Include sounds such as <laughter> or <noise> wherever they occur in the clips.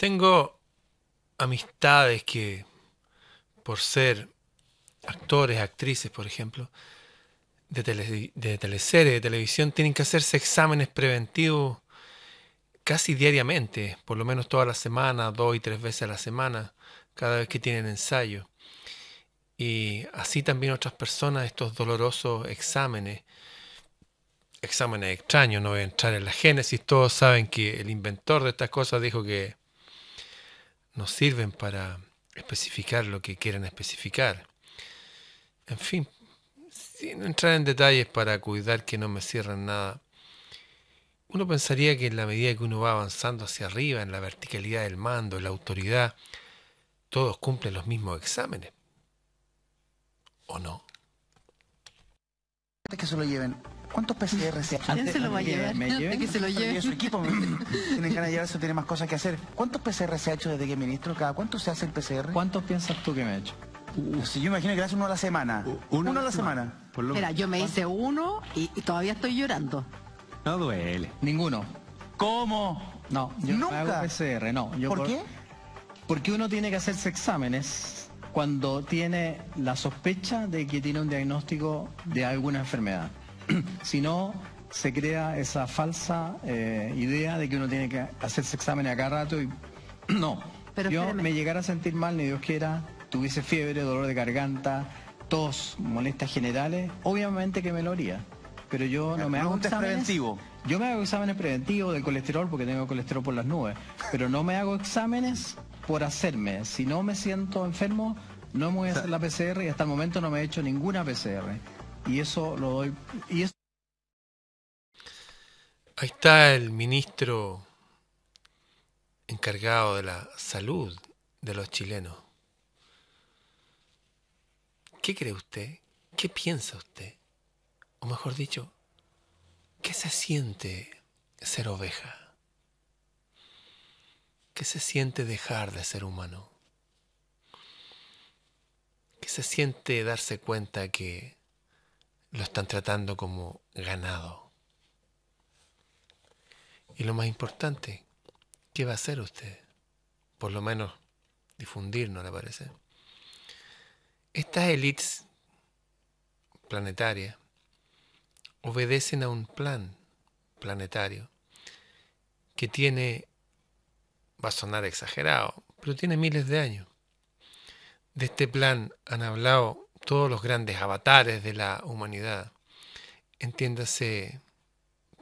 Tengo amistades que, por ser actores, actrices, por ejemplo, de, tele, de teleseries, de televisión, tienen que hacerse exámenes preventivos casi diariamente, por lo menos toda la semana, dos y tres veces a la semana, cada vez que tienen ensayo. Y así también otras personas, estos dolorosos exámenes, exámenes extraños, no voy a entrar en la génesis, todos saben que el inventor de estas cosas dijo que no sirven para especificar lo que quieren especificar. En fin, sin entrar en detalles para cuidar que no me cierren nada, uno pensaría que en la medida que uno va avanzando hacia arriba, en la verticalidad del mando, la autoridad, todos cumplen los mismos exámenes. ¿O no? que lleven. ¿Cuántos PCR se ¿Quién se lo va a llevar? que se lo lleve? su equipo <laughs> tienen ganas de llevarse, tiene más cosas que hacer. ¿Cuántos PCR se ha hecho desde que ministro? ¿Cada cuánto se hace el PCR? ¿Cuántos piensas tú que me he hecho? Si yo imagino que hace uno a la semana. Uno, a la semana. Mira, yo me hice uno y, todavía estoy llorando. No duele. Ninguno. ¿Cómo? No, yo ¿Nunca? no hago PCR, no. ¿Por qué? Porque uno tiene que hacerse exámenes cuando tiene la sospecha de que tiene un diagnóstico de alguna enfermedad. <clears throat> si no, se crea esa falsa eh, idea de que uno tiene que hacerse exámenes a cada rato y <clears throat> no. Pero Yo me llegara a sentir mal, ni Dios quiera, tuviese fiebre, dolor de garganta, tos, molestias generales, obviamente que me lo haría. Pero yo no me hago exámenes. preventivo. Yo me hago exámenes preventivos del colesterol porque tengo colesterol por las nubes, pero no me hago exámenes por hacerme. Si no me siento enfermo, no me voy a hacer la PCR y hasta el momento no me he hecho ninguna PCR. Y eso lo doy. Ahí está el ministro encargado de la salud de los chilenos. ¿Qué cree usted? ¿Qué piensa usted? O mejor dicho, ¿qué se siente ser oveja? ¿Qué se siente dejar de ser humano? ¿Qué se siente darse cuenta que lo están tratando como ganado? Y lo más importante, ¿qué va a hacer usted? Por lo menos difundir, ¿no le parece? Estas élites planetarias obedecen a un plan planetario que tiene, va a sonar exagerado, pero tiene miles de años. De este plan han hablado todos los grandes avatares de la humanidad. Entiéndase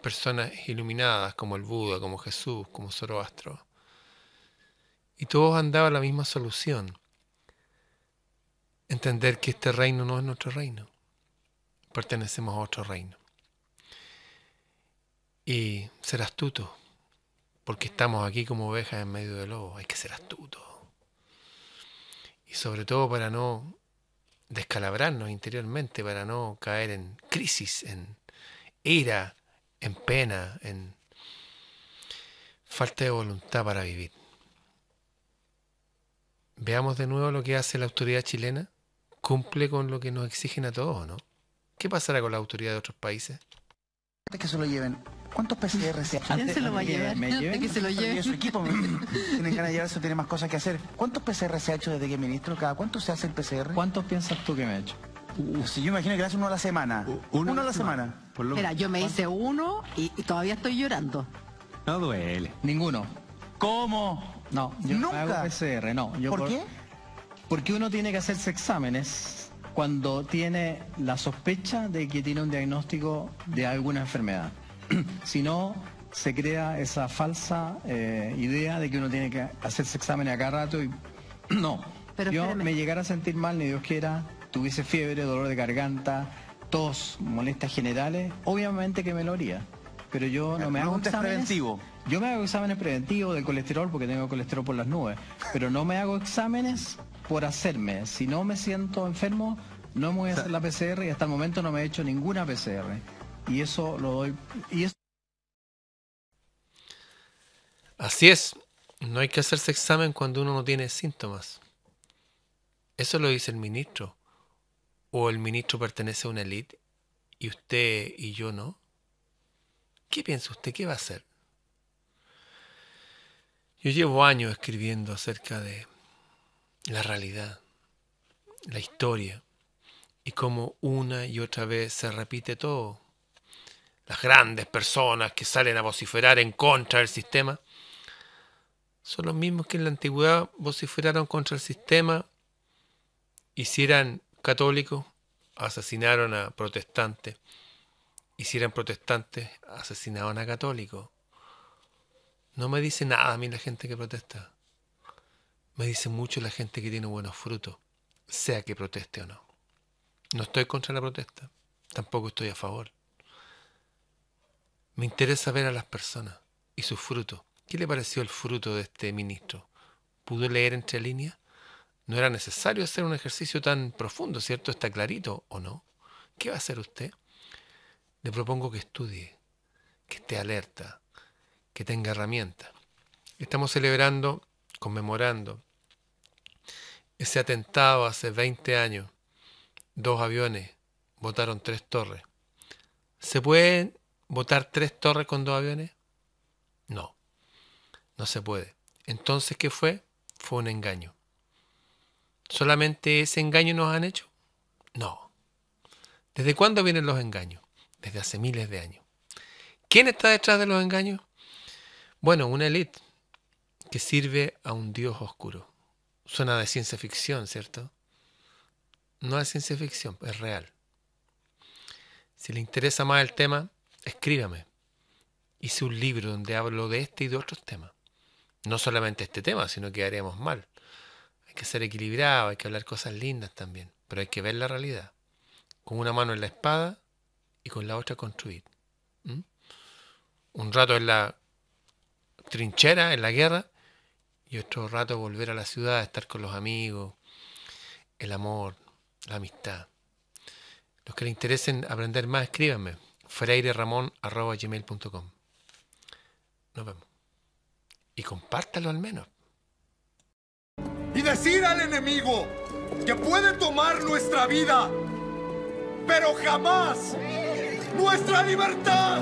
personas iluminadas como el Buda, como Jesús, como Zoroastro. Y todos han dado la misma solución entender que este reino no es nuestro reino. Pertenecemos a otro reino. Y ser astuto, porque estamos aquí como ovejas en medio del lobo. Hay que ser astuto. Y sobre todo para no descalabrarnos interiormente, para no caer en crisis, en ira, en pena, en falta de voluntad para vivir. Veamos de nuevo lo que hace la autoridad chilena cumple con lo que nos exigen a todos, ¿no? ¿Qué pasará con la autoridad de otros países? Que se lo lleven. ¿Cuántos PCR se ¿Quién se lo va a llevar? que se lo lleve? Su equipo <laughs> tienen ganas de llevarse, tiene más cosas que hacer. ¿Cuántos PCR se ha hecho desde que ministro? ¿Cada cuánto se hace el PCR? ¿Cuántos piensas tú que me he hecho? Si yo imagino que hace uno a la semana. Uno, a la semana. Mira, yo me hice uno y, todavía estoy llorando. No duele. Ninguno. ¿Cómo? No, yo ¿Nunca? no hago PCR, no. ¿Por qué? Porque uno tiene que hacerse exámenes cuando tiene la sospecha de que tiene un diagnóstico de alguna enfermedad. <clears throat> si no, se crea esa falsa eh, idea de que uno tiene que hacerse exámenes a cada rato y <clears throat> no. Pero Yo me llegara a sentir mal, ni Dios quiera, tuviese fiebre, dolor de garganta, tos, molestias generales, obviamente que me lo haría. Pero yo no me hago exámenes. preventivo. Yo me hago exámenes preventivos del colesterol porque tengo colesterol por las nubes, pero no me hago exámenes por hacerme. Si no me siento enfermo, no me voy a hacer la PCR y hasta el momento no me he hecho ninguna PCR. Y eso lo doy. Así es. No hay que hacerse examen cuando uno no tiene síntomas. Eso lo dice el ministro. ¿O el ministro pertenece a una élite y usted y yo no? ¿Qué piensa usted? ¿Qué va a hacer? Yo llevo años escribiendo acerca de la realidad, la historia, y cómo una y otra vez se repite todo. Las grandes personas que salen a vociferar en contra del sistema son los mismos que en la antigüedad vociferaron contra el sistema y si eran católicos, asesinaron a protestantes. Y si eran protestantes, asesinaban a católicos. No me dice nada a mí la gente que protesta. Me dice mucho la gente que tiene buenos frutos, sea que proteste o no. No estoy contra la protesta, tampoco estoy a favor. Me interesa ver a las personas y sus frutos. ¿Qué le pareció el fruto de este ministro? ¿Pudo leer entre líneas? No era necesario hacer un ejercicio tan profundo, ¿cierto? Está clarito o no. ¿Qué va a hacer usted? Le propongo que estudie, que esté alerta, que tenga herramientas. Estamos celebrando, conmemorando ese atentado hace 20 años. Dos aviones botaron tres torres. ¿Se pueden votar tres torres con dos aviones? No, no se puede. Entonces, ¿qué fue? Fue un engaño. ¿Solamente ese engaño nos han hecho? No. ¿Desde cuándo vienen los engaños? Desde hace miles de años. ¿Quién está detrás de los engaños? Bueno, una élite que sirve a un dios oscuro. Suena de ciencia ficción, ¿cierto? No es ciencia ficción, es real. Si le interesa más el tema, escríbame. Hice un libro donde hablo de este y de otros temas. No solamente este tema, sino que haríamos mal que ser equilibrado, hay que hablar cosas lindas también, pero hay que ver la realidad. Con una mano en la espada y con la otra construir. Un rato en la trinchera, en la guerra, y otro rato volver a la ciudad, estar con los amigos, el amor, la amistad. Los que les interesen aprender más, escríbanme. freireramon.gmail.com Nos vemos. Y compártalo al menos y decir al enemigo que puede tomar nuestra vida, pero jamás nuestra libertad.